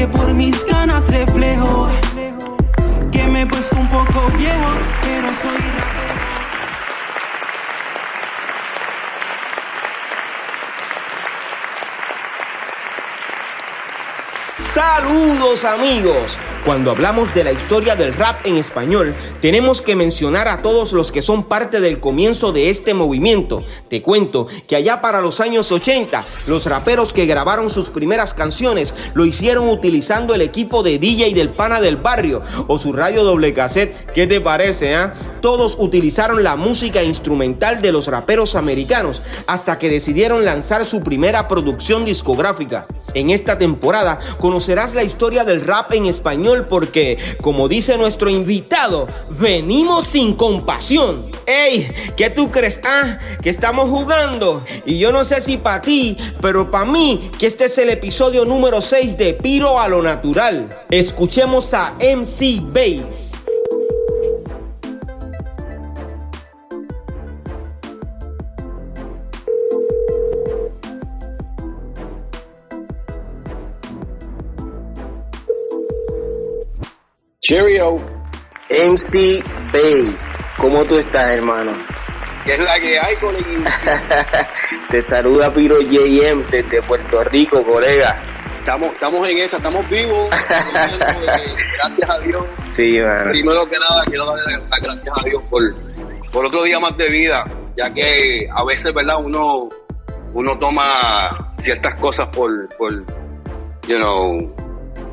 que por mis ganas reflejo que me he puesto un poco viejo, pero soy rapero. Saludos amigos. Cuando hablamos de la historia del rap en español, tenemos que mencionar a todos los que son parte del comienzo de este movimiento. Te cuento que allá para los años 80, los raperos que grabaron sus primeras canciones lo hicieron utilizando el equipo de DJ del pana del barrio o su radio doble cassette. ¿Qué te parece, ah? Todos utilizaron la música instrumental de los raperos americanos hasta que decidieron lanzar su primera producción discográfica. En esta temporada conocerás la historia del rap en español porque, como dice nuestro invitado, venimos sin compasión. ¡Ey! ¿Qué tú crees? Ah, que estamos jugando. Y yo no sé si para ti, pero para mí, que este es el episodio número 6 de Piro a lo Natural. Escuchemos a MC Bass. Cheerio. MC Bass, ¿cómo tú estás, hermano? ¿Qué es la que hay, colegui? Te saluda Piro JM desde Puerto Rico, colega. Estamos, estamos en esta, estamos vivos. gracias a Dios. Sí, mano. Primero que nada, quiero darle las gracias a Dios por, por otro día más de vida, ya que a veces, ¿verdad? Uno, uno toma ciertas cosas por, por you know,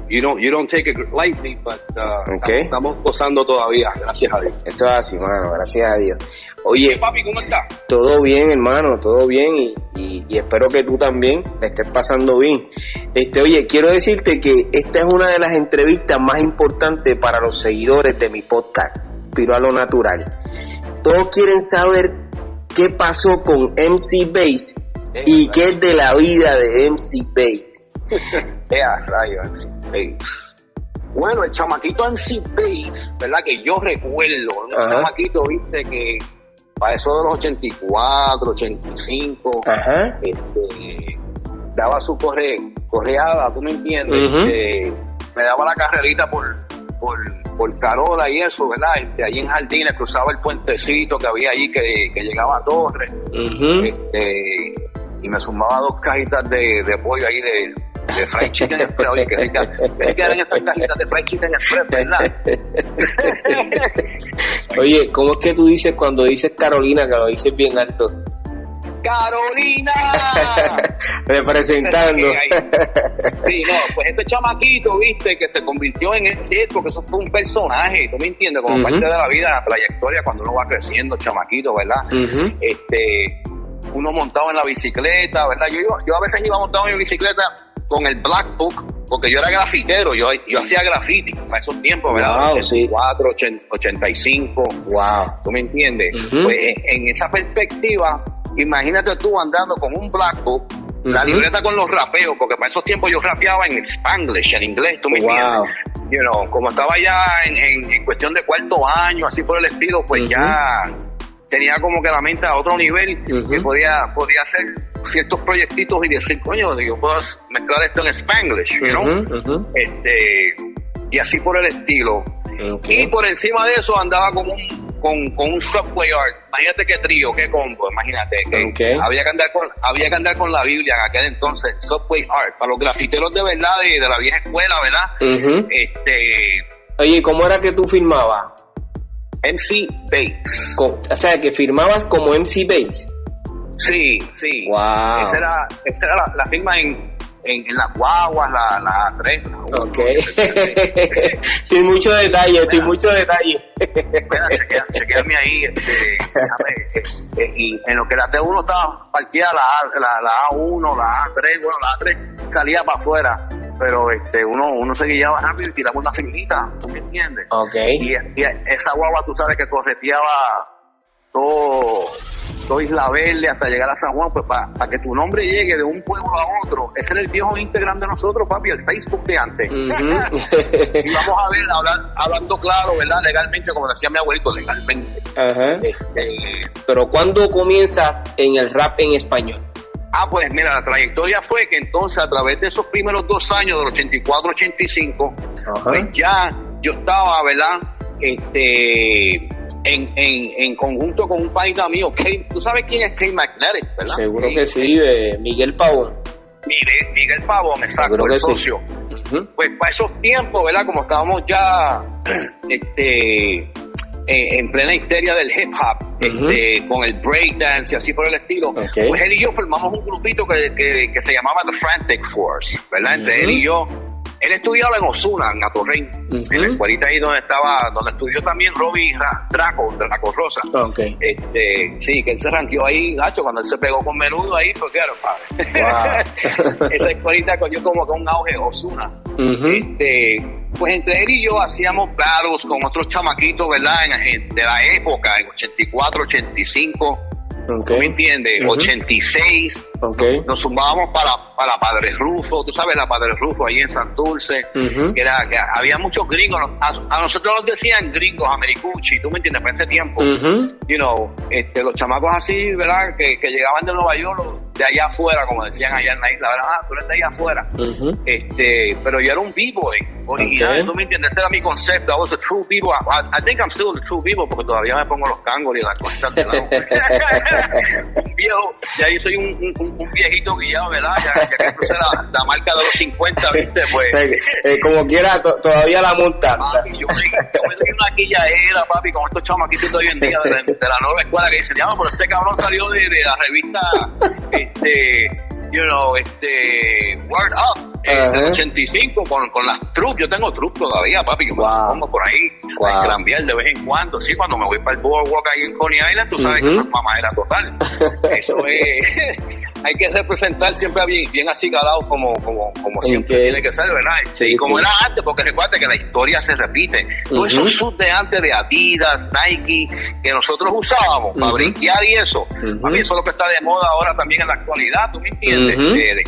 you don't, you don't take it lightly, but uh, Okay. estamos gozando todavía, gracias a Dios. Eso es así, mano, gracias a Dios. Oye, Papi, ¿cómo estás? todo bien, hermano, todo bien y, y- y espero que tú también te estés pasando bien. Este, oye, quiero decirte que esta es una de las entrevistas más importantes para los seguidores de mi podcast, Piro a lo Natural. Todos quieren saber qué pasó con MC Bass y qué es de la vida de MC Bass. Ea, rayo, MC Bueno, el chamaquito MC Bass, ¿verdad? Que yo recuerdo, un Ajá. chamaquito, viste, que para eso de los 84, 85, Ajá. este, daba su corre, correada, ¿tú me entiendes? Este, me daba la carrerita por, por, por Carola y eso, ¿verdad? Este, allí en Jardines cruzaba el puentecito que había allí que, que llegaba a Torres Ujú. este, y me sumaba dos cajitas de, de pollo ahí de, de fried chicken express. Oye, que rica, que rica eran esas cajitas de fried chicken express, ¿verdad? Oye, ¿cómo es que tú dices cuando dices Carolina, que lo dices bien alto? ¡Carolina! Representando. Sí, no, pues ese chamaquito, viste, que se convirtió en ese, porque eso fue un personaje, ¿tú me entiendes? Como parte de la vida, la trayectoria, cuando uno va creciendo, chamaquito, ¿verdad? Este uno montado en la bicicleta, ¿verdad? Yo, yo a veces iba montado en mi bicicleta con el Black Book, porque yo era grafitero, yo, yo hacía graffiti para esos tiempos, ¿verdad? Wow, sí. 84, 80, 85, Wow. ¿tú me entiendes? Pues en esa perspectiva, imagínate tú andando con un Black Book, la libreta con los rapeos, porque para esos tiempos yo rapeaba en Spanglish, en inglés, ¿tú me Wow. entiendes? You know, como estaba ya en, en- en cuestión de cuarto año, así por el estilo, pues ya tenía como que la mente a otro nivel Ujú. que podía, podía hacer ciertos proyectitos y decir, coño, yo puedo mezclar esto en Spanglish, you know? Este, y así por el estilo. Y por encima de eso andaba con un, con, con un Subway Art. Imagínate qué trío, qué combo, imagínate. Que había, que andar con, había que andar con la Biblia en aquel entonces, Subway Art. Para los grafiteros de verdad, de, de la vieja escuela, ¿verdad? Este, Oye, ¿cómo era que tú firmabas? MC Bates. Co- O sea, que firmabas como MC Bass. Sí, sí. Wow. Esa era, esa era la, la firma en, en, en las guaguas, la, la A3. la Ok. sin mucho detalle, sin mucho detalle. Espera, chequea, chequeame ahí, este, déjame, eh, y en lo que la T1 estaba partida la, la, la A1, la A3, bueno, la A3 salía para afuera, pero este uno uno se guiaba rápido y tiraba una filmita, ¿tú me entiendes? Ok. Y, y esa guagua tú sabes que correteaba todo, todo Isla Verde hasta llegar a San Juan, pues para que tu nombre llegue de un pueblo a otro, ese era el viejo Instagram de nosotros, papi, el Facebook de antes. Y vamos a ver, hablar- hablando claro, ¿verdad? Legalmente, como decía mi abuelito, legalmente. Ajá. Este, Pero ¿cuándo comienzas en el rap en español? Ah, pues mira, la trayectoria fue que entonces a través de esos primeros dos años, del 84-85, Ajá. pues ya yo estaba, ¿verdad? Este, en, en, en conjunto con un país mío, Kay- tú sabes quién es Kay Magnetic, ¿verdad? Seguro Kay- que sí, de Miguel Pavón. Miguel, Miguel Pavón, exacto, el sí. socio. Pues para esos tiempos, ¿verdad? Como estábamos ya este, en, en plena histeria del hip hop, este, con el breakdance y así por el estilo, pues él y yo formamos un grupito que, que, que se llamaba The Frantic Force, ¿verdad? Entre él y yo. Él estudiaba en Osuna, en Atorrey, Ujú. en la escuelita ahí donde estaba, donde estudió también Robbie Ra- Draco, Draco Rosa. Ok. Este, sí, que él se ranqueó ahí, gacho, cuando él se pegó con menudo ahí, fue que Wow. Esa escuelita cogió como que un auge Osuna. Este, pues entre él y yo hacíamos battles con otros chamaquitos, ¿verdad? En- de la época, en 84, 85, Ok. ¿tú me entiendes? Ujú. 86. Ok. Nos sumábamos para, para Padre Rufo, tú sabes, la Padre Rufo ahí en Santurce, Ujú. que, era, que había muchos gringos, a, a nosotros nos decían gringos, americuchi, tú me entiendes, para ese tiempo Ujú. you know, este, los chamacos así, ¿verdad? Que, que llegaban de Nueva York, de allá afuera, como decían allá en la isla, ¿verdad? Ah, tú eres de allá afuera. Este, pero yo era un b-boy original, Ok. ¿tú me entiendes? Este era mi concepto. I was a true b-boy. I, I think I'm still a true b-boy porque todavía me pongo los cangos y las cosas de lado. un viejo, ya yo soy un, un, un- un viejito guiado, ¿verdad? Ya, ya que crucé la, la marca de los 50, ¿viste? Pues. O sea, que, eh, como quiera, to- todavía la monta. Papi, yo me, yo me doy una papi, con estos chamaquitos de hoy en día de la, de la nueva escuela que dicen, ya, pero este cabrón salió de, de la revista, este, you know, este, Word Up, eh, Ajá. del 85, con, con las troops, yo tengo troops todavía, papi, que me las pongo por ahí, Wow. a cambiar de vez en cuando, sí, cuando me voy para el boardwalk ahí en Coney Island, tú sabes Ujú. que eso es mamadera total, eso es, hay que representar siempre bien, bien acicalado como, como, como siempre tiene que ser, ¿verdad? Sí, y como sí. era antes, porque recuerda que la historia se repite. Todos Ujú. esos suits de antes de Adidas, Nike, que nosotros usábamos para brinquear y eso, a mí eso es lo que está de moda ahora también en la actualidad, ¿tú me entiendes? De-.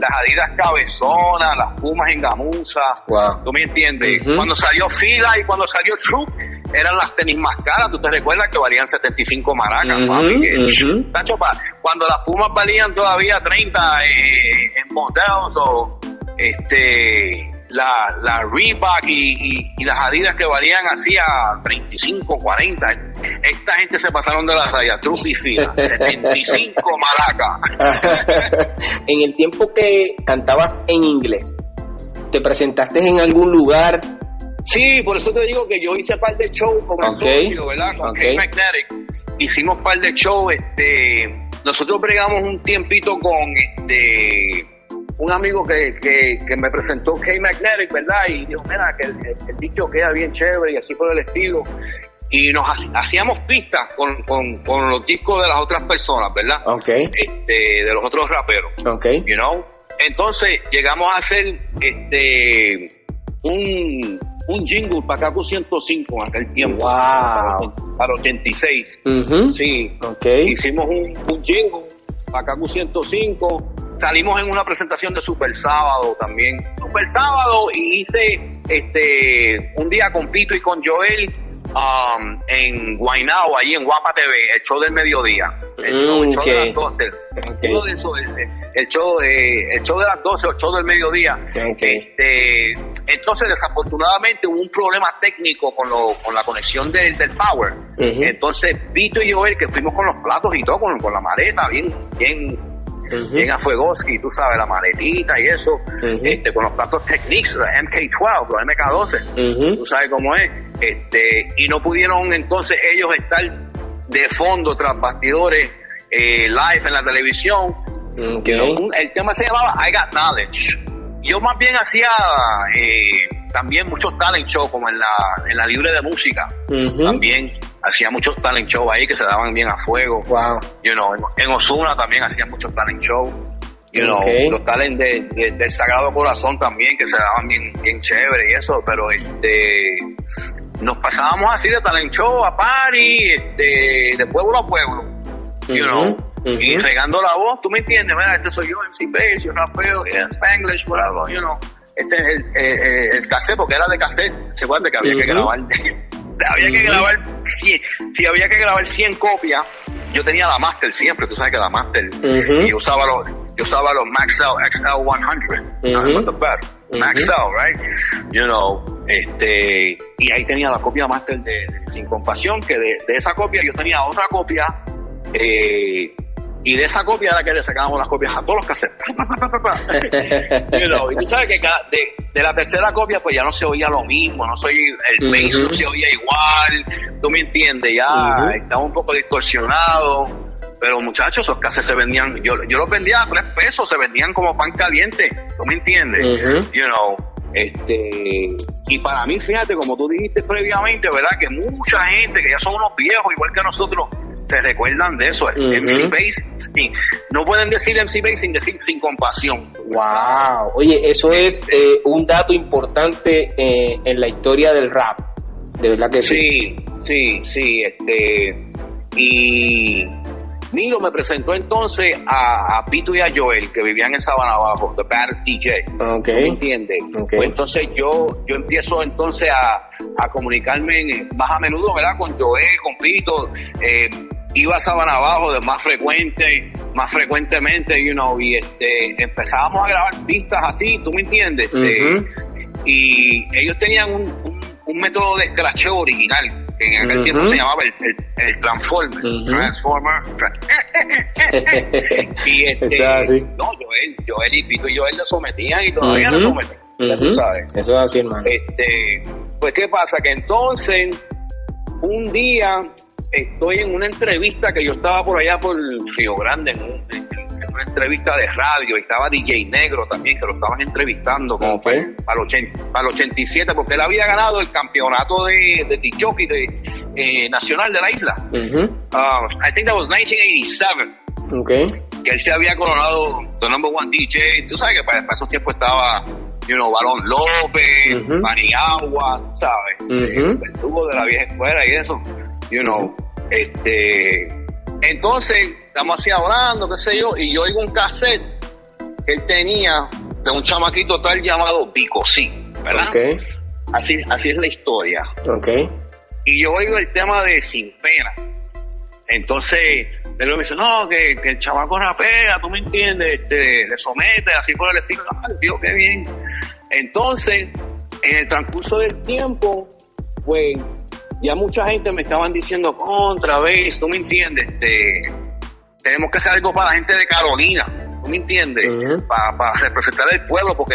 Las Adidas cabezonas, las Pumas en gamuza, Wow. ¿tú me entiendes? Cuando salió Fila y cuando salió Troop, eran las tenis más caras, ¿tú te recuerdas que valían 75 maracas? Que-. Tacho, pa- cuando las Pumas valían todavía 30 eh, en models o este la, la Reebok y, y- y las Adidas que valían así a 35, 40. Esta gente se pasaron de la raya, Truff y fila. 75 maracas. en el tiempo que cantabas en inglés, ¿te presentaste en algún lugar? Sí, por eso te digo que yo hice par de shows con el socio, ¿verdad? Con ok. Kate Magnetic. Hicimos par de shows, este, nosotros bregamos un tiempito con este un amigo que, que, que me presentó Kate Magnetic, ¿verdad? Y dijo, mira, que el, el- dicho queda bien chévere y así por el estilo. Y nos hac- hacíamos pistas con, con, con los discos de las otras personas, ¿verdad? Ok, Este, de los otros raperos ok. you know. Entonces llegamos a hacer este un, un jingle para Kaku 105 en aquel tiempo. Wow. Para 86. Ujú. Sí. Ok. Hicimos un, un jingle para Kaku 105. Salimos en una presentación de Super Sábado también. Super Sábado y hice este un día con Pito y con Joel um, en Guaynao, ahí en Guapa TV, el show del mediodía. El, show, el show de Mm, las 12. Ok. Uno de esos, el, el show, eh, el show de las 12 o el show del mediodía. Este, entonces, desafortunadamente, hubo un problema técnico con, lo, con la conexión del, del power. Entonces, Vito y Joel, que fuimos con los platos y todo, con, con la maleta, bien, bien, bien a Fuegoski, tú sabes, la maletita y eso, este, con los platos Technics, los MK12, los MK12 Ujú. tú sabes cómo es, este, y no pudieron entonces ellos estar de fondo tras bastidores eh, live en la televisión. Un- el tema se llamaba I Got Knowledge. Yo más bien hacía eh, también muchos talent shows, como en la, en la libre de música. También hacía muchos talent shows ahí que se daban bien a fuego. Wow. You know, en, Osuna también hacía muchos talent shows. You know, los talents de, del Sagrado Corazón también, que se daban bien, bien chévere y eso, pero este nos pasábamos así de talent show a party, de pueblo a pueblo, you know, y regando la voz, tú me entiendes, mira, este soy yo, MC Bass, yo rapeo, yeah, Spanglish, whatever, you know, este es el, el, el, cassette, porque era de cassette, recuerda que había que grabar, había que grabar, si, si había que grabar 100 copias, yo tenía la Master siempre, tú sabes que la Master, y usaba los, yo usaba los Maxell XL100, uh -huh. Maxell, right? You know, este, y ahí tenía la copia Master de, Sin Compasión, que de, de, esa copia yo tenía otra copia, eh, y de esa copia era que le sacábamos las copias a todos los cassettes. you know, y tú sabes que de, de, la tercera copia pues ya no se oía lo mismo, no soy el bass no se oía igual, tú me entiendes, ya estaba un poco distorsionado. Pero muchachos, esos cassettes se vendían, yo, yo los vendía a tres pesos, se vendían como pan caliente, tú me entiendes, you know. Este, y para mí, fíjate, como tú dijiste previamente, ¿verdad? Que mucha gente que ya son unos viejos, igual que nosotros, se recuerdan de eso. MC Base, no pueden decir MC Base sin decir sin compasión. Wow. Oye, eso es eh, un dato importante eh, en la historia del rap. De verdad que sí. Sí, sí, sí. Este, y Milo me presentó entonces a, Pito y a Joel, que vivían en Sabana Abajo, The Baddest DJ. Okay. ¿Me entiendes? Pues entonces yo, yo empiezo entonces a, a comunicarme más a menudo, ¿verdad? Con Joel, con Pito. Eh, iba a Sabana Abajo de más frecuente, más frecuentemente, you know, y este, empezábamos a grabar pistas así, ¿tú me entiendes? Este, y ellos tenían un, un, método de scratcheo original, en aquel tiempo se llamaba el, el, Transformer, Transformer. y este, así. no, Joel, Joel y Pito y Joel lo sometían y todavía lo someten, tú sabes. Eso es así, hermano. Este, pues, ¿qué pasa? Que entonces, un día estoy en una entrevista que yo estaba por allá por Río Grande, en, una entrevista de radio, y estaba DJ Negro también, que lo estaban entrevistando como para, el, para, 87, porque él había ganado el campeonato de, de de, eh, nacional de la isla. Uh, I think that was 1987. Okay. Que él se había coronado the number one DJ. Tú sabes que para, esos tiempos estaba you know, Balón López, uh ¿sabes? El tubo de la vieja escuela y eso, you know. Este, entonces, estamos así hablando, qué sé yo, y yo oigo un cassette que él tenía de un chamaquito tal llamado Picosí, ¿verdad? Okay. Así, así es la historia. Okay. Y yo oigo el tema de Sin Pena. Entonces, él me dice, no, que, el chamaco rapea, tú me entiendes, este, le somete, así por el estilo. Tío, qué bien. Entonces, en el transcurso del tiempo, pues ya mucha gente me estaban diciendo otra vez, ¿tú me entiendes? Este, tenemos que hacer algo para la gente de Carolina, ¿tú me entiendes? para, representar el pueblo, porque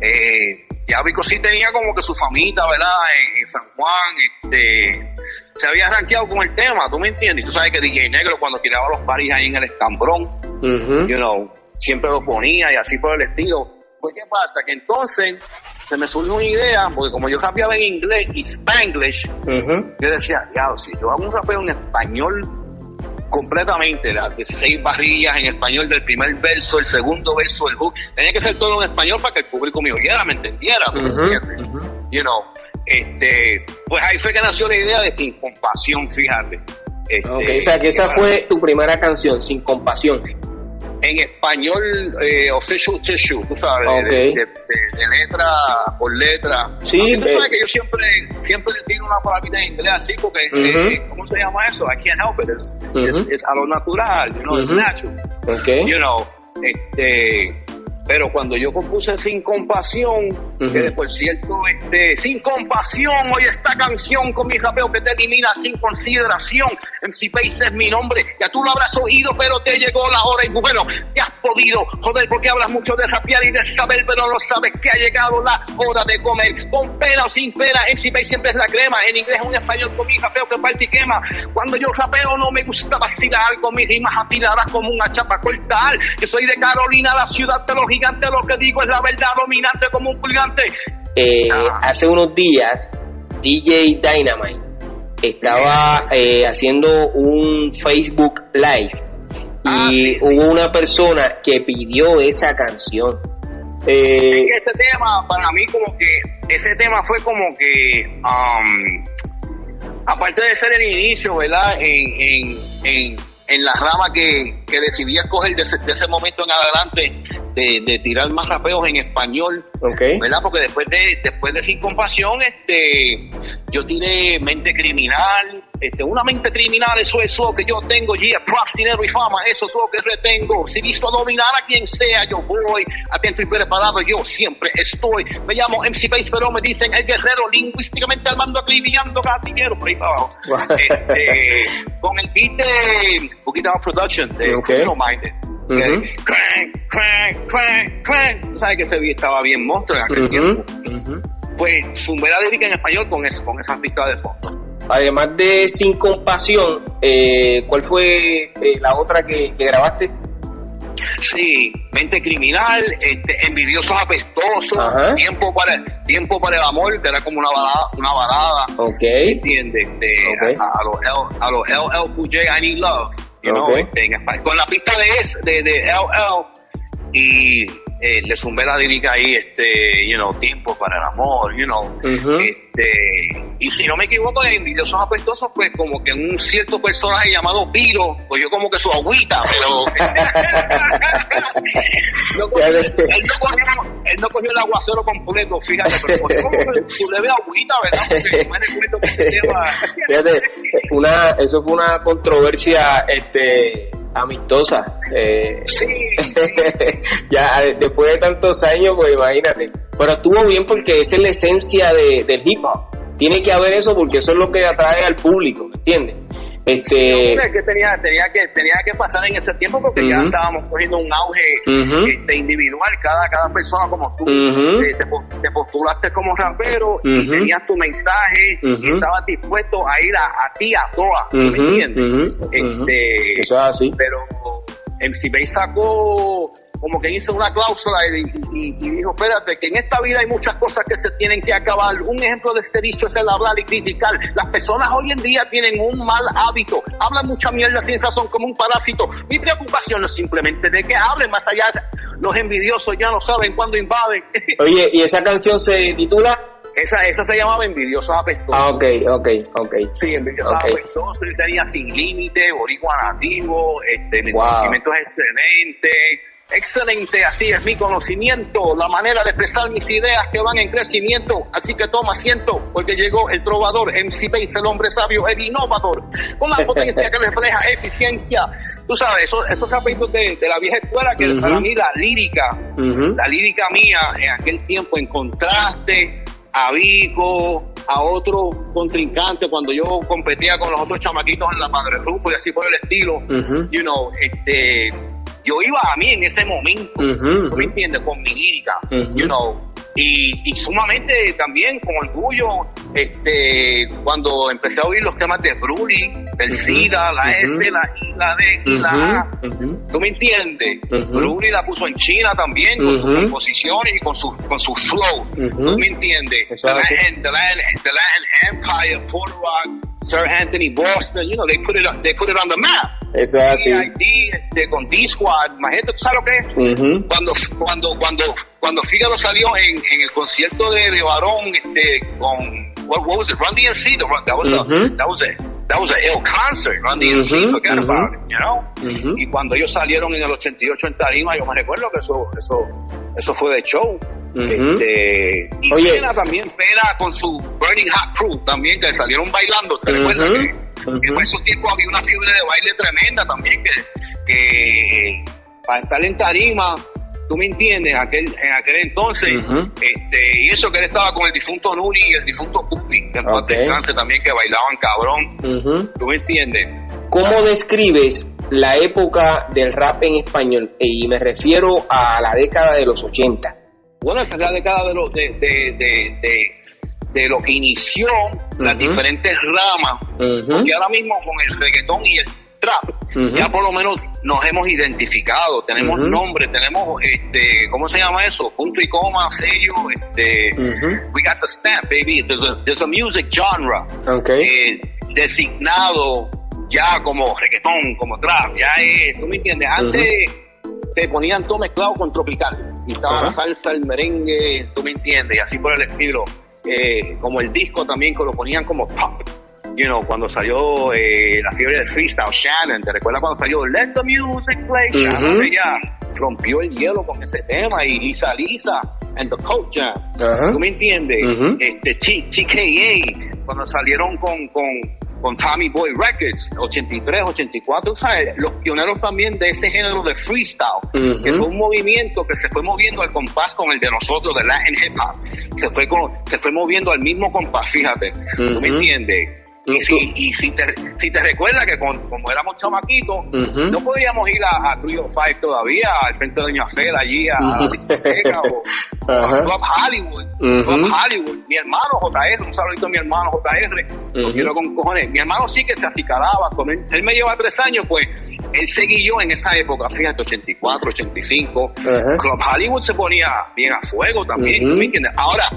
eh, ya Vico sí tenía como que su famita, ¿verdad? En, San Juan, este, se había rankeado con el tema, ¿tú me entiendes? Y tú sabes que DJ Negro cuando tiraba los paris ahí en el escambrón, you know, siempre lo ponía y así por el estilo. Pues, ¿qué pasa? Que entonces se me surgió una idea, porque como yo rapeaba en inglés y spanglish, yo decía, ya, si yo hago un rapeo en español completamente, las 16 barrillas en español del primer verso, el segundo verso, el hook, tenía que ser todo en español para que el público me oyera, me entendiera, You know, este, pues ahí fue que nació la idea de Sin Compasión, fíjate. Este, o sea que esa fue tu primera canción, Sin Compasión en español eh, official tissue, tú sabes, de, letra por letra. Sí, tú sabes que yo siempre, siempre digo una palabrita en inglés así porque, eh, ¿cómo se llama eso? I can't help it. Es, a lo natural, you know, it's natural. Okay. You know, este pero cuando yo compuse Sin Compasión, que por cierto, este, Sin Compasión, hoy esta canción con mi rapeo que te elimina sin consideración. MC Pace es mi nombre, ya tú lo habrás oído, pero te llegó la hora y bueno, te has podido joder porque hablas mucho de rapear y de saber, pero no sabes que ha llegado la hora de comer. Con pena o sin pena, MC Pace siempre es la crema. En inglés o en español con mi rapeo que parte y quema. Cuando yo rapeo no me gusta vacilar, con mis rimas afiladas como una chapa cortar. Yo soy de Carolina, la ciudad de los gigante, lo que digo es la verdad dominante como un gigante. Eh, ah. Hace unos días, DJ Dynamite estaba eh, haciendo un Facebook Live Ah, y hubo una persona que pidió esa canción. Eh, ese tema, para mí, como que, ese tema fue como que, um, aparte de ser el inicio, ¿verdad? En, en, en, la rama que, que decidí escoger de ese, de ese momento en adelante, de, tirar más rapeos en español, ¿verdad? Porque después de después de Sin Compasión, este, yo tiré Mente Criminal, este, una mente criminal, eso es lo que yo tengo, yeah, props, dinero y fama, eso es lo que retengo. Si visto dominar a quien sea, yo voy, atento y preparado, yo siempre estoy. Me llamo MC Base, pero me dicen el guerrero, lingüísticamente al mando, acribillando gatillero, por ahí para abajo. este, con el beat de Boogie Production, de okay. Minded. Crank, crank, crank, crank. sabes que ese beat estaba bien monstruo en aquel tiempo. Pues sumé la lírica en español con, eso, con esa pista de fondo. Además de Sin Compasión, eh, ¿cuál fue eh, la otra que, que, grabaste? Sí, Mente Criminal, este, Envidiosos Apestosos, Tiempo para, Tiempo para el Amor, que era como una balada. Una balada ok. ¿Entiendes? a, a, los L, a los LL I Need Love con la pista de, de, de LL y eh, le zumbé la lírica ahí, este, you know, tiempo para el amor, you know, este, y si no me equivoco, en Envidiosos Apestosos, pues como que un cierto personaje llamado Piro, pues yo como que su agüita, pero no cogió, él, no cogió, él, no cogió, el aguacero completo, fíjate, pero cogió como su leve agüita, ¿verdad? Porque me recuerdo que se lleva... Fíjate, una, eso fue una controversia, este amistosa. Eh, sí. ya después de tantos años, pues imagínate. Pero estuvo bien porque esa es la esencia de, del hip hop. Tiene que haber eso porque eso es lo que atrae al público, ¿me entiendes? Este... que tenía, tenía, que, tenía que pasar en ese tiempo porque ya estábamos cogiendo un auge este, individual, cada, cada persona como tú, eh, te, postulaste como rapero y tenías tu mensaje y estabas dispuesto a ir a, ti a todas, ¿me entiendes? Este, Eso es así. Pero MC Bay sacó como que hizo una cláusula y, dijo, espérate, que en esta vida hay muchas cosas que se tienen que acabar. Un ejemplo de este dicho es el hablar y criticar. Las personas hoy en día tienen un mal hábito, hablan mucha mierda sin razón como un parásito. Mi preocupación es simplemente de que hablen más allá. Los envidiosos ya no saben cuándo invaden. Oye, ¿y esa canción se titula? Esa, esa se llamaba Envidiosos Apestosos. Ah, ok, ok, ok. Sí, Envidiosos okay. Apestosos. Tenía Sin Límite, Boricua Nativo, este, mi conocimiento es excelente Excelente, así es mi conocimiento, la manera de expresar mis ideas que van en crecimiento. Así que toma asiento, porque llegó el trovador, MC Base, el hombre sabio, el innovador, con la potencia que refleja eficiencia. Tú sabes, esos, esos capítulos de, la vieja escuela, que para mí la lírica, la lírica mía en aquel tiempo en contraste a Vico, a otro contrincante cuando yo competía con los otros chamaquitos en la Padre Rupo y así por el estilo, you know, este yo iba a mí en ese momento, me entiendes? Con mi lírica, you know. Y, y, sumamente también con orgullo, este, cuando empecé a oír los temas de Bruli, del SIDA, la S, la I, la D la A. ¿Tú me entiendes? Bruli la puso en China también, con sus composiciones y con su, con su flow. ¿Tú me entiendes? Empire, Rock, Sir Anthony Boston, you know, they put it they put it on the map. Eso es así. Este, con D-Squad, imagínate, ¿tú sabes lo que es? Cuando, cuando, cuando, cuando Figaro salió en, en el concierto de, de Barón, este, con, what, what was it, Run DMC, the, that was a, that was a, that was a ill concert, Run DMC, forget about it, you know? Y cuando ellos salieron en el 88 en Tarima, yo me recuerdo que eso, eso, eso fue de show. Este, y Oye. Pena también, Pena con su Burning Hot Crew también, que salieron bailando. ¿Te recuerdas que, que, en esos tiempos había una fiebre de baile tremenda también, que, que para estar en tarima, tú me entiendes, aquel, en aquel entonces, este, y eso que él estaba con el difunto Nuri y el difunto Pupi, que okay. también, que bailaban cabrón, tú me entiendes. ¿Cómo describes la época del rap en español? Y me refiero a la década de los 80. Bueno, esa es la década de lo, de, de, de, lo que inició las diferentes ramas, porque ahora mismo con el reggaetón y el trap, ya por lo menos nos hemos identificado, tenemos nombre, tenemos, este, ¿cómo se llama eso? Punto y coma, sello, este, we got the stamp, baby, there's a, there's a music genre okay. eh, designado ya como reggaetón, como trap, ya es, ¿tú me entiendes? Antes te ponían todo mezclado con tropical, y estaba la salsa, el merengue, ¿tú me entiendes? Y así por el estilo, eh, como el disco también que lo ponían como pop, you know, cuando salió eh, la fiebre del freestyle, Shannon, ¿te recuerdas cuando salió Let the Music Play? Shannon, ella rompió el hielo con ese tema y Lisa Lisa and the Coach Jam, ¿tú me entiendes? este, TKA, cuando salieron con, con, con Tommy Boy Records, 83, 84, ¿sabes? Los pioneros también de ese género de freestyle, que fue un movimiento que se fue moviendo al compás con el de nosotros, de Latin Hip Hop. Se fue, con, se fue moviendo al mismo compás, fíjate. ¿Tú me entiendes? Y si, y si, te, si te recuerdas que como éramos chamaquitos, no podíamos ir a, a Trio Five todavía, al frente de Doña Fela, allí a, la discoteca o, a Club Hollywood. Club Hollywood. Mi hermano JR, un saludito a mi hermano JR, lo quiero con cojones. Mi hermano sí que se acicalaba, con él, él me lleva tres años, pues él seguía en esa época, fíjate, 84, 85. Club Hollywood se ponía bien a fuego también, ¿me entiendes? Ahora,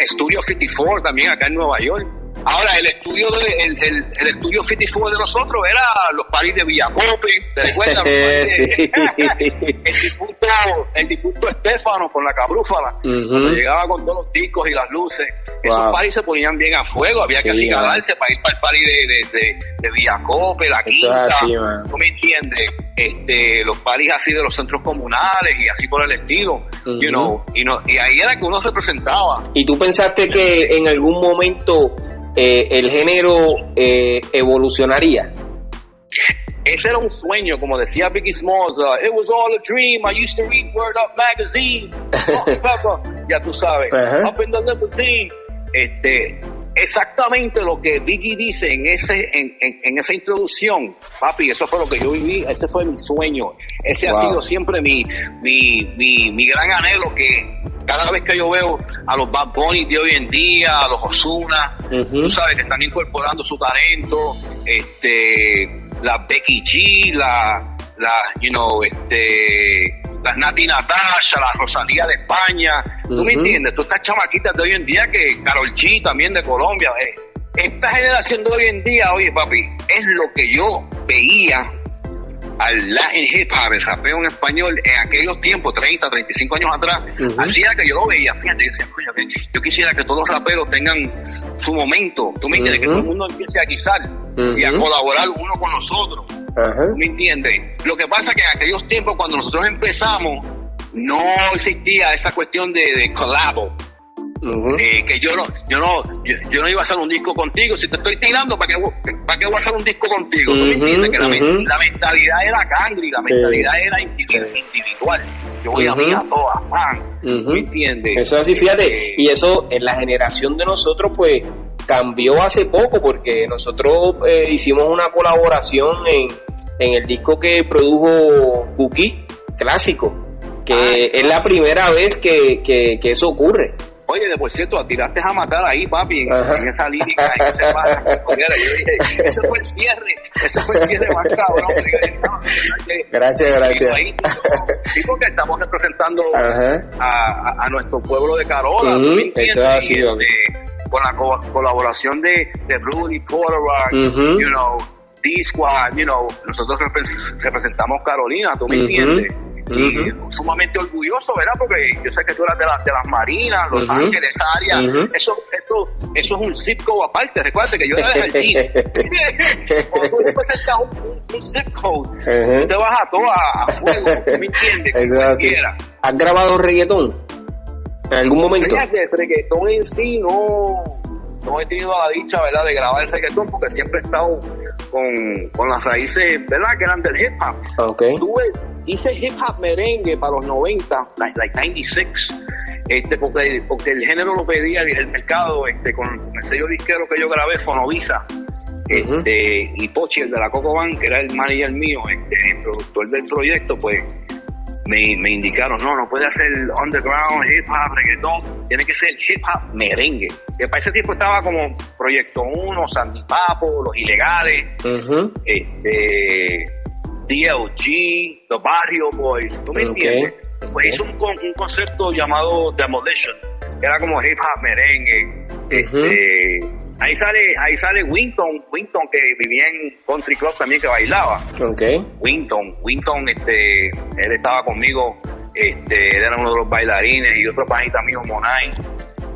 Studio 54 también acá en Nueva York Ahora, el estudio de, el, el, el estudio 54 de nosotros era los paris de Villacope, ¿te recuerdas? sí. el, difunto, el difunto Estefano con la cabrúfala, cuando llegaba con todos los discos y las luces, esos paris se ponían bien a fuego, había que acicalarse para ir para el pari de, de, de, de Villacope, la quinta, ¿tú me entiendes? Este, los paris así de los centros comunales y así por el estilo, you know, y, no, y ahí era que uno representaba. ¿Y tú pensaste que en algún momento eh, el género eh, evolucionaría? Ese era un sueño, como decía Biggie Smalls, uh, it was all a dream, I used to read Word Up Magazine, ya tú sabes, up in the limousine, este, exactamente lo que Biggie dice en ese en, en, esa introducción, papi, eso fue lo que yo viví, ese fue mi sueño, ese ha sido siempre mi, mi, mi, mi, gran anhelo que cada vez que yo veo a los Bad Bunny de hoy en día, a los Osuna, tú sabes que están incorporando su talento, este, la Becky G, la, la, you know, este, las Nati Natasha, la Rosalía de España, ¿tú me entiendes? Tú estas chamaquitas de hoy en día que Carol G también de Colombia, eh. esta generación de hoy en día, oye papi, es lo que yo veía al Latin Hip Hop, el rapeo en español, en aquellos tiempos, 30, 35 años atrás, hacía que yo lo veía, fíjate, yo decía, yo quisiera que todos los raperos tengan su momento, tú me entiendes, que todo el mundo empiece a guisar y a colaborar uno con nosotros, ¿tú me entiendes? Lo que pasa es que en aquellos tiempos, cuando nosotros empezamos, no existía esa cuestión de, de collabo, eh, que yo no, yo no, yo, no iba a hacer un disco contigo. Si te estoy tirando, ¿para qué, para qué voy a hacer un disco contigo? me? Que la, la, mentalidad era cangri, la mentalidad era individual. Yo voy a mí a todas, ¿Me entiendes? Eso así, fíjate, eh, y eso en la generación de nosotros, pues cambió hace poco porque nosotros eh, hicimos una colaboración en, en el disco que produjo Cookie, clásico, que ah. es la primera vez que, que, que eso ocurre. Oye, de por cierto, tiraste a matar ahí, papi, en, esa lírica, en ese. Yo dije, ese fue el cierre, ese fue el cierre más cabrón. gracias, gracias. Sí, porque estamos representando a, a, nuestro pueblo de Carola. eso ha sido. Con la colaboración de, de Rudy Porter, you know, D-Squad, you know, nosotros representamos Carolina, ¿tú me entiendes? y sumamente orgulloso, ¿verdad? Porque yo sé que tú eras de, de las Marinas, Los Ángeles, esa área, eso, eso, eso es un zip code aparte, recuerda que yo era de Jardín. Cuando tú representas un, un, zip code, te vas a todo a, fuego, ¿me entiendes? Eso así. ¿Has grabado reggaetón? ¿En algún momento? Fíjate, reggaetón en sí no no he tenido la dicha, ¿verdad?, de grabar el reggaetón porque siempre he estado con, con las raíces, ¿verdad?, que eran del hip hop. Okay. Tuve, hice hip hop merengue para los 90, like, like 96, este, porque, porque el género lo pedía el mercado, este, con el sello disquero que yo grabé, Fonovisa. Este, y Pochi, el de la Coco Bank, que era el manager mío, este, el productor del proyecto, pues me, me, indicaron, no, no puede hacer underground, hip hop, reggaetón, tiene que ser hip hop merengue. Que para ese tiempo estaba como Proyecto 1, Sandy Papo, Los Ilegales, este, DLG, The Barrio Boys, ¿tú me entiendes? Pues hizo un, un, concepto llamado Demolition, que era como hip hop merengue, este, Ahí sale, ahí sale Winton, Winton que vivía en Country Club también que bailaba. Ok. Winton, Winton, este, él estaba conmigo, este, él era uno de los bailarines y otro panita mío, Monay,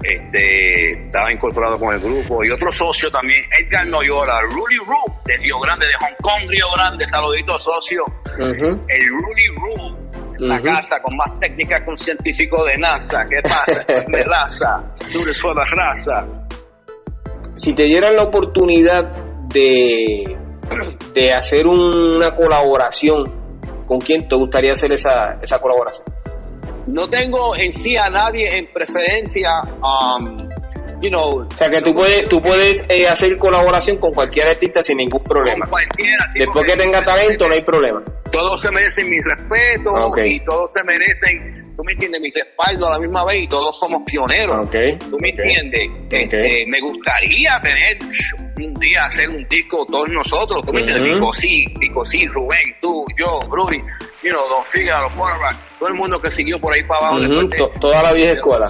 este, estaba incorporado con el grupo y otro socio también, Edgar Noyola, Rudy Roo, de Río Grande, de Hong Kong, Río Grande, saludito socio, el Rudy Roo, la Ujú. casa con más técnica que un científico de NASA, ¿qué pasa? Me raza, tú eres raza. Si te dieran la oportunidad de, de hacer una colaboración, ¿con quién te gustaría hacer esa, esa colaboración? No tengo en sí a nadie en preferencia, um, you know, O sea, que tú puedes, tú puedes eh, hacer colaboración con cualquier artista sin ningún problema. con cualquiera. sí, Después que tenga talento, no hay problema. Todos se merecen mi respeto y todos se merecen, tú me entiendes, mi respaldo a la misma vez y todos somos pioneros. Ok, ¿Tú me entiendes? Este, me gustaría tener un día hacer un disco todos nosotros, ¿tú me entiendes? Pico sí, Pico sí, Rubén, tú, yo, Rudy, you know, Don Porra, todo el mundo que siguió por ahí para abajo. Ujú, después de- to- toda la vieja escuela.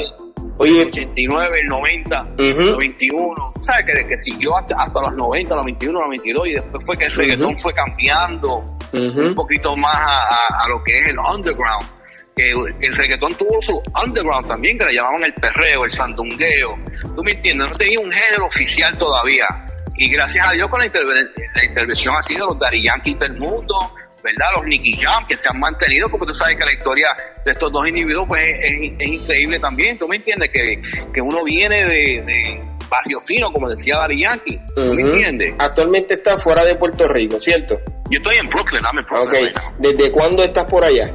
Oye, el 89, el 90, Ujú. el 91, ¿sabes? Que, que siguió hasta, hasta los 90, los 21, los 22 y después fue que el reggaetón fue cambiando un poquito más a, a- a lo que es el underground. Que, el reggaetón tuvo su underground también, que le llamaban el perreo, el sandungueo. ¿Tú me entiendes? No tenía un género oficial todavía. Y gracias a Dios con la, interven- la intervención así de los Daddy Yankees del mundo, ¿verdad? Los Nicky Jam, que se han mantenido, porque tú sabes que la historia de estos dos individuos pues es, increíble también. ¿Tú me entiendes? Que, que uno viene de, de barrio fino, como decía Daddy Yankee. ¿Tú me entiendes? actualmente estás fuera de Puerto Rico, ¿cierto? Yo estoy en Brooklyn, I'm Ok, Brooklyn right now. ¿desde cuándo estás por allá?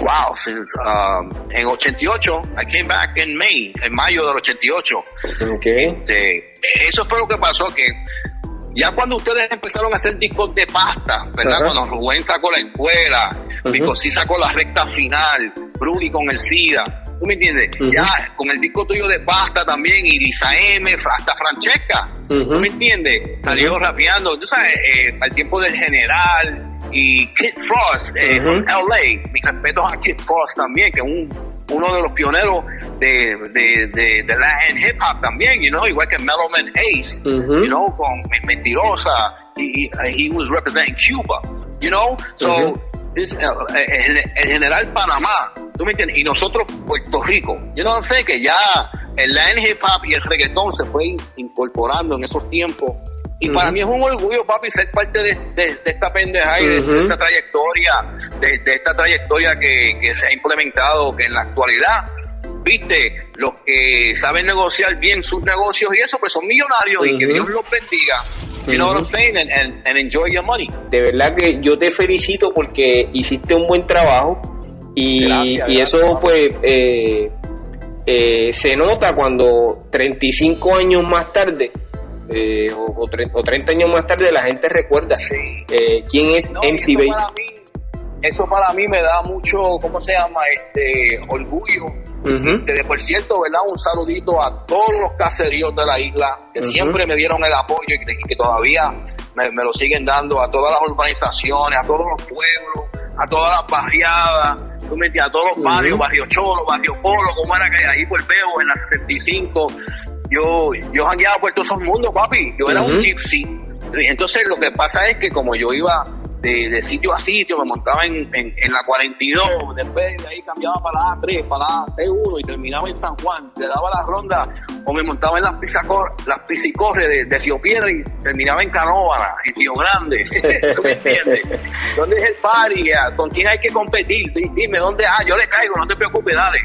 Wow, since um, en 88, I came back in May, en mayo del 88. Ok, Este, eso fue lo que pasó, que ya cuando ustedes empezaron a hacer discos de pasta, ¿verdad? Cuando Rubén sacó la escuela, Vico sí sacó la recta final, Bruli con el SIDA, ¿tú me entiendes? Ujú. Ya con el disco tuyo de pasta también, Irisa M, hasta Francesca, Ujú. ¿tú me entiendes? Salió rapeando, tú sabes, eh, al tiempo del general y Kid Frost, eh, from LA, mis respetos a Kid Frost también, que es un uno de los pioneros de, de, de, de Latin hip hop también, you know, igual que Mellow Man Ace, Ujú. you know, con Men- Mentirosa, he, he, was representing Cuba, you know, so, Ujú. this, uh, el, el general Panamá, tú me entiendes, y nosotros Puerto Rico, yo no sé que ya el Latin hip hop y el reggaetón se fue in- incorporando en esos tiempos. Y para mí es un orgullo, papi, ser parte de, de- de esta pendeja y de, esta trayectoria, de, de esta trayectoria que, que se ha implementado, que en la actualidad, viste, los que saben negociar bien sus negocios y eso, pues son millonarios y que. Dios los bendiga. You know what I'm saying? And, and, and enjoy your money. de verdad que yo te felicito porque hiciste un buen trabajo y, Gracias, y gracias. eso pues eh, eh, se nota cuando 35 años más tarde eh, o, o tre- o 30 años más tarde la gente recuerda eh, quién es No, MC Base. Eso para mí me da mucho, ¿cómo se llama? Este orgullo. Que de por cierto, ¿verdad? Un saludito a todos los caseríos de la isla que siempre me dieron el apoyo y que, todavía me, me lo siguen dando, a todas las urbanizaciones, a todos los pueblos, a todas las barriadas, tú me entiendes, a todos los barrios, Barrio Cholo, Barrio Polo, como era que ahí por Veo, en la 65. Yo, yo jangueaba por todos esos mundos, papi. Yo era un gypsy. Entonces lo que pasa es que como yo iba de, de sitio a sitio, me montaba en, en, en la 42, después de ahí cambiaba para la A3, para la T1 y terminaba en San Juan, le daba la ronda o me montaba en las pisacor, las piscicorres de, de Río Piedra y terminaba en Canóvana, en Río Grande. ¿Tú me entiendes? ¿Dónde es el party? ¿Con quién hay que competir? Di- Dime, ¿dónde? Ah, yo le caigo, no te preocupes, dale.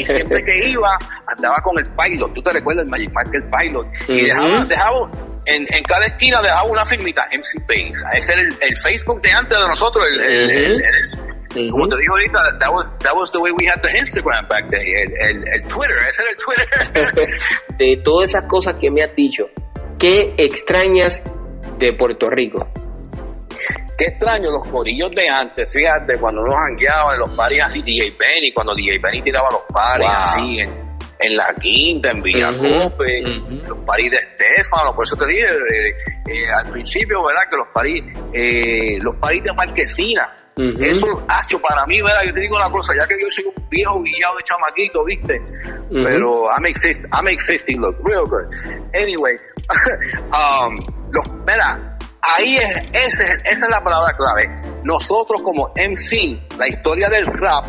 Y siempre que iba, andaba con el pilot. ¿Tú te recuerdas el Magic el pilot? Y dejaba, dejaba en, en cada esquina dejaba una firmita MC Base. Ese era el, el Facebook de antes de nosotros. El, como te digo ahorita, that was, that was the way we had the Instagram back then. El, el, el Twitter, ese era el Twitter. de todas esas cosas que me has dicho, ¿qué extrañas de Puerto Rico? Qué extraño los corillos de antes, fíjate, cuando uno jangueaba en los paris así, DJ Benny, cuando DJ Benny tiraba los paris Wow. así, en, en La Quinta, en Villacope, los paris de Estefano, por eso te dije eh, eh, al principio, ¿verdad? Que los paris, eh, los paris de Marquesina, eso, hecho para mí, ¿verdad? Yo te digo una cosa, ya que yo soy un viejo guillado de chamaquito, ¿viste? Pero I'm, exist, I'm existing, look real good. Anyway, um, los, ¿verdad? Ahí es, esa es la palabra clave. Nosotros como MC, la historia del rap,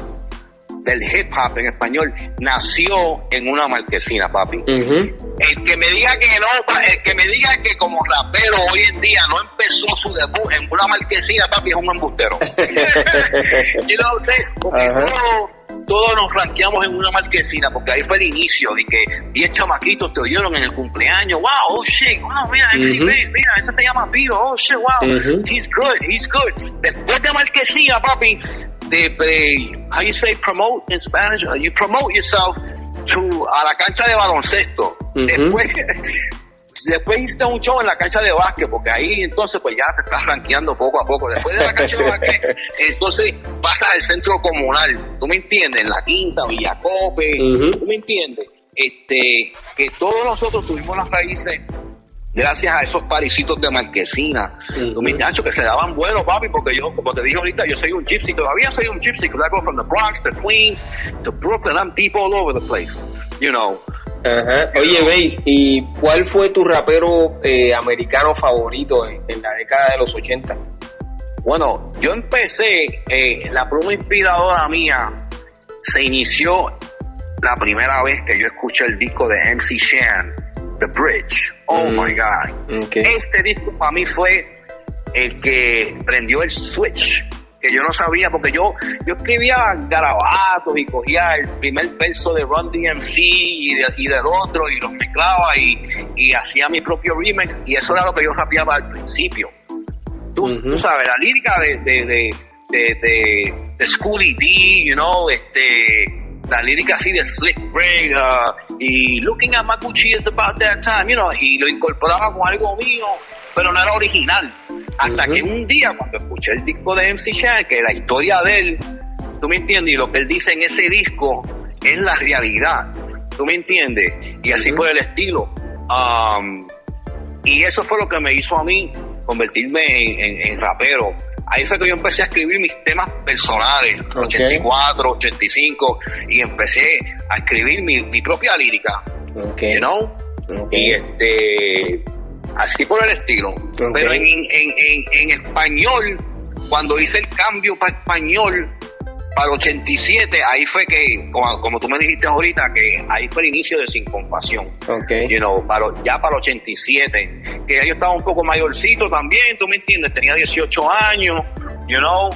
del hip hop en español nació en una marquesina, papi. El que me diga que no, el que me diga que como rapero hoy en día no empezó su debut en una marquesina, papi, es un embustero. you know, porque todos, nos ranqueamos en una marquesina, porque ahí fue el inicio de que 10 chamaquitos te oyeron en el cumpleaños. Wow, oh shit, wow, mira, MC mira, ese se llama Piro, oh shit, wow, he's good, he's good. Después de marquesina, papi, de, how you say promote in Spanish? Uh, you promote yourself to a la cancha de baloncesto. Después después hiciste un show en la cancha de básquet, porque ahí entonces pues ya te estás rankeando poco a poco. Después de la cancha de básquet, entonces pasas al centro comunal, ¿tú me entiendes? En la quinta, Villacope, ¿tú me entiendes? Este, que todos nosotros tuvimos las raíces gracias a esos parisitos de marquesina, uh -huh. que se daban buenos, papi, porque yo, como te dije ahorita, yo soy un gypsy, todavía soy un gypsy, because I go from the Bronx to Queens to Brooklyn, I'm deep all over the place, you know. Oye, veis, ¿y cuál fue tu rapero eh, americano favorito en, la década de los 80? Bueno, yo empecé, eh, la pluma inspiradora mía se inició la primera vez que yo escuché el disco de MC Shan, The Bridge. Oh mm. my God. Este disco para mí fue el que prendió el switch. Que yo no sabía, porque yo, yo escribía garabatos y cogía el primer verso de Run DMC y, y del otro y los mezclaba y, y, hacía mi propio remix y eso era lo que yo rapeaba al principio. Tú, tú sabes, la lírica de, de, de, de, de, de D, you know, este, la lírica así de Slick Break uh, y Looking at my Gucci is about that time, you know, y lo incorporaba con algo mío, pero no era original. Hasta que un día, cuando escuché el disco de MC Shan, que la historia de él, tú me entiendes, y lo que él dice en ese disco es la realidad, tú me entiendes, y así fue el estilo. Um, y eso fue lo que me hizo a mí convertirme en rapero ahí fue que yo empecé a escribir mis temas personales, 84, 85, y empecé a escribir mi, propia lírica, okay. you know? Y este, así por el estilo. Pero en, en, en, en español, cuando hice el cambio para español, para el 87, ahí fue que, como, tú me dijiste ahorita, que ahí fue el inicio de Sin Compasión. Okay. You know, para, ya para el 87, que yo estaba un poco mayorcito también, tú me entiendes, tenía 18 años, you know,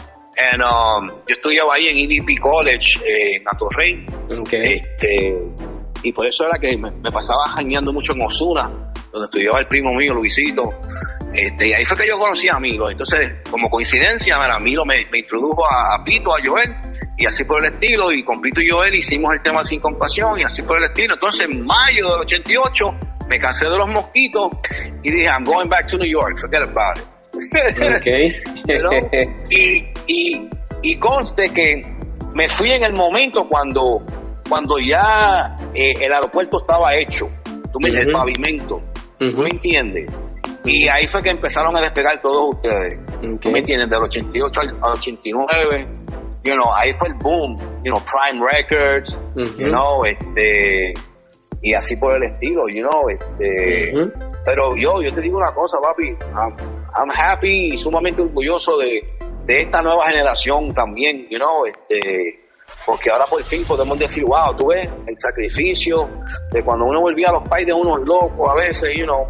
and, um, yo estudiaba ahí en EDP College, eh, en Atorrey. Okay. Este, y por eso era que me, pasaba jañando mucho en Osuna, donde estudiaba el primo mío, Luisito. Este, y ahí fue que yo conocí a Milo. Entonces, como coincidencia, Milo me, me introdujo a, Pito, a Joel, y así por el estilo. Y con Pito y Joel hicimos el tema Sin Compasión, y así por el estilo. Entonces, en mayo del 88, me cansé de los mosquitos y dije, I'm going back to New York, forget about it. Okay. y, y, y conste que me fui en el momento cuando, cuando ya eh, el aeropuerto estaba hecho, tú me dices, el pavimento, ¿tú me entiendes? Y ahí fue que empezaron a despegar todos ustedes. ¿Tú me entiendes? Del 88 al, 89, you know, ahí fue el boom, you know, Prime Records, you know, este, y así por el estilo, you know, este, pero yo, yo te digo una cosa, papi, I'm, I'm happy y sumamente orgulloso de, de esta nueva generación también, you know, este, porque ahora por fin podemos decir, wow, tú ves el sacrificio de cuando uno volvía a los países de unos locos a veces, you know,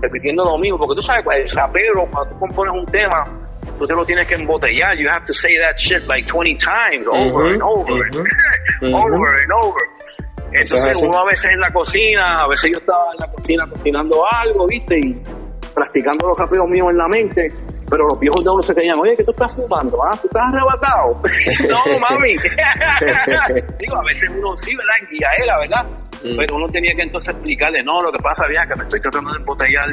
repitiendo lo mismo, porque tú sabes, el rapero, cuando tú compones un tema, tú te lo tienes que embotellar, you have to say that shit like 20 times, over and over, over and over. Entonces uno a veces en la cocina, a veces yo estaba en la cocina cocinando algo, viste, y practicando los raperos míos en la mente, pero los viejos de uno se creían, oye, ¿qué tú estás fumando? ¿Ah? ¿Tú estás arrebatado? no, mami. Digo, a veces uno sí, ¿verdad? En guiaera, ¿verdad? Mm. Pero uno tenía que entonces explicarle, no, lo que pasa, vieja, que me estoy tratando de embotellar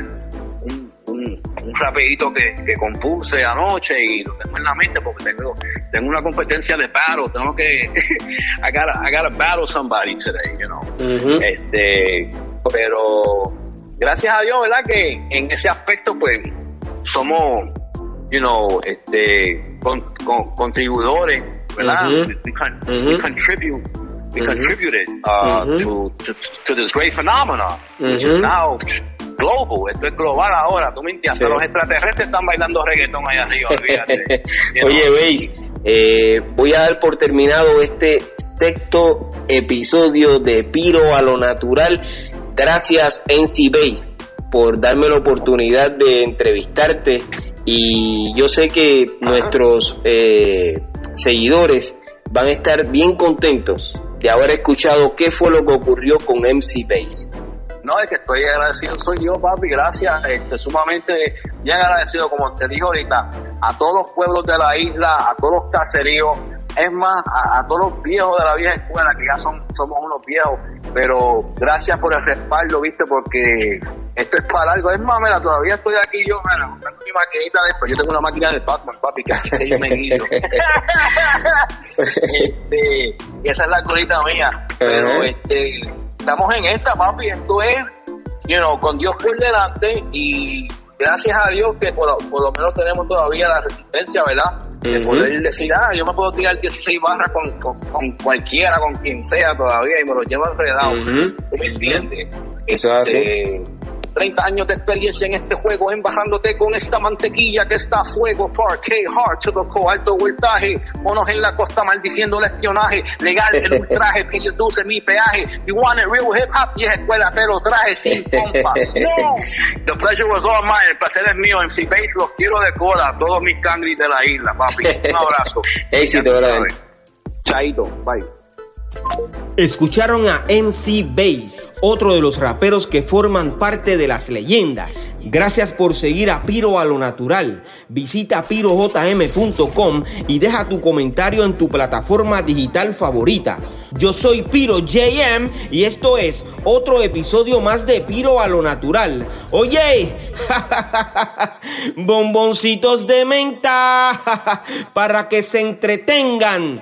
un, rapidito que, que, compuse anoche y lo tengo en la mente porque tengo, tengo una competencia de battle, tengo que I gotta, I gotta battle somebody today, you know. Este, pero gracias a Dios, ¿verdad? Que en ese aspecto pues somos you know, este con, contribuidores, ¿verdad? we, contribute we contributed uh, to, to, to this great phenomenon, which is now global, esto es global ahora, tú me entiendes, los extraterrestres están bailando reggaetón allá arriba, Oye, veis, eh, voy a dar por terminado este sexto episodio de Piro a lo Natural. Gracias, NC Base, por darme la oportunidad de entrevistarte. Y yo sé que nuestros eh, seguidores van a estar bien contentos de haber escuchado qué fue lo que ocurrió con MC Base. No, es que estoy agradecido, soy yo, papi, gracias, este, sumamente bien agradecido, como te digo ahorita, a todos los pueblos de la isla, a todos los caseríos, es más, a, todos los viejos de la vieja escuela, que ya son, somos unos viejos, pero gracias por el respaldo, viste, porque esto es para algo. Es más, mira, todavía estoy aquí yo, mira, buscando mi maquinita después. Yo tengo una máquina de Batman, papi, que aquí yo me guido. este, esa es la colita mía. Pero este, estamos en esta, papi. Esto es, you know, con Dios por delante y gracias a Dios que por, lo menos tenemos todavía la resistencia, ¿verdad? De poder decir, ah, yo me puedo tirar 16 barras con, con, cualquiera, con quien sea todavía y me lo llevo enredado. ¿Tú me entiendes? Eso es así este, 30 años de experiencia en este juego, embarrándote con esta mantequilla que está a fuego. Parquet, hard to the core, alto voltaje. Monos en la costa maldiciendo el espionaje. Legal el ultraje, que yo dulce mi peaje. You want it real hip hop, y es escuela, te lo traje sin compas. No. The pleasure was all mine. El placer es mío. MC Base, los quiero de cola. Todos mis cangris de la isla, papi. Un abrazo. Éxito, brother. Chaito, bye. Escucharon a MC Bass, otro de los raperos que forman parte de las leyendas. Gracias por seguir a Piro a lo natural. Visita pirojm.com y deja tu comentario en tu plataforma digital favorita. Yo soy Piro JM y esto es otro episodio más de Piro a lo natural. Oye, bomboncitos de menta para que se entretengan.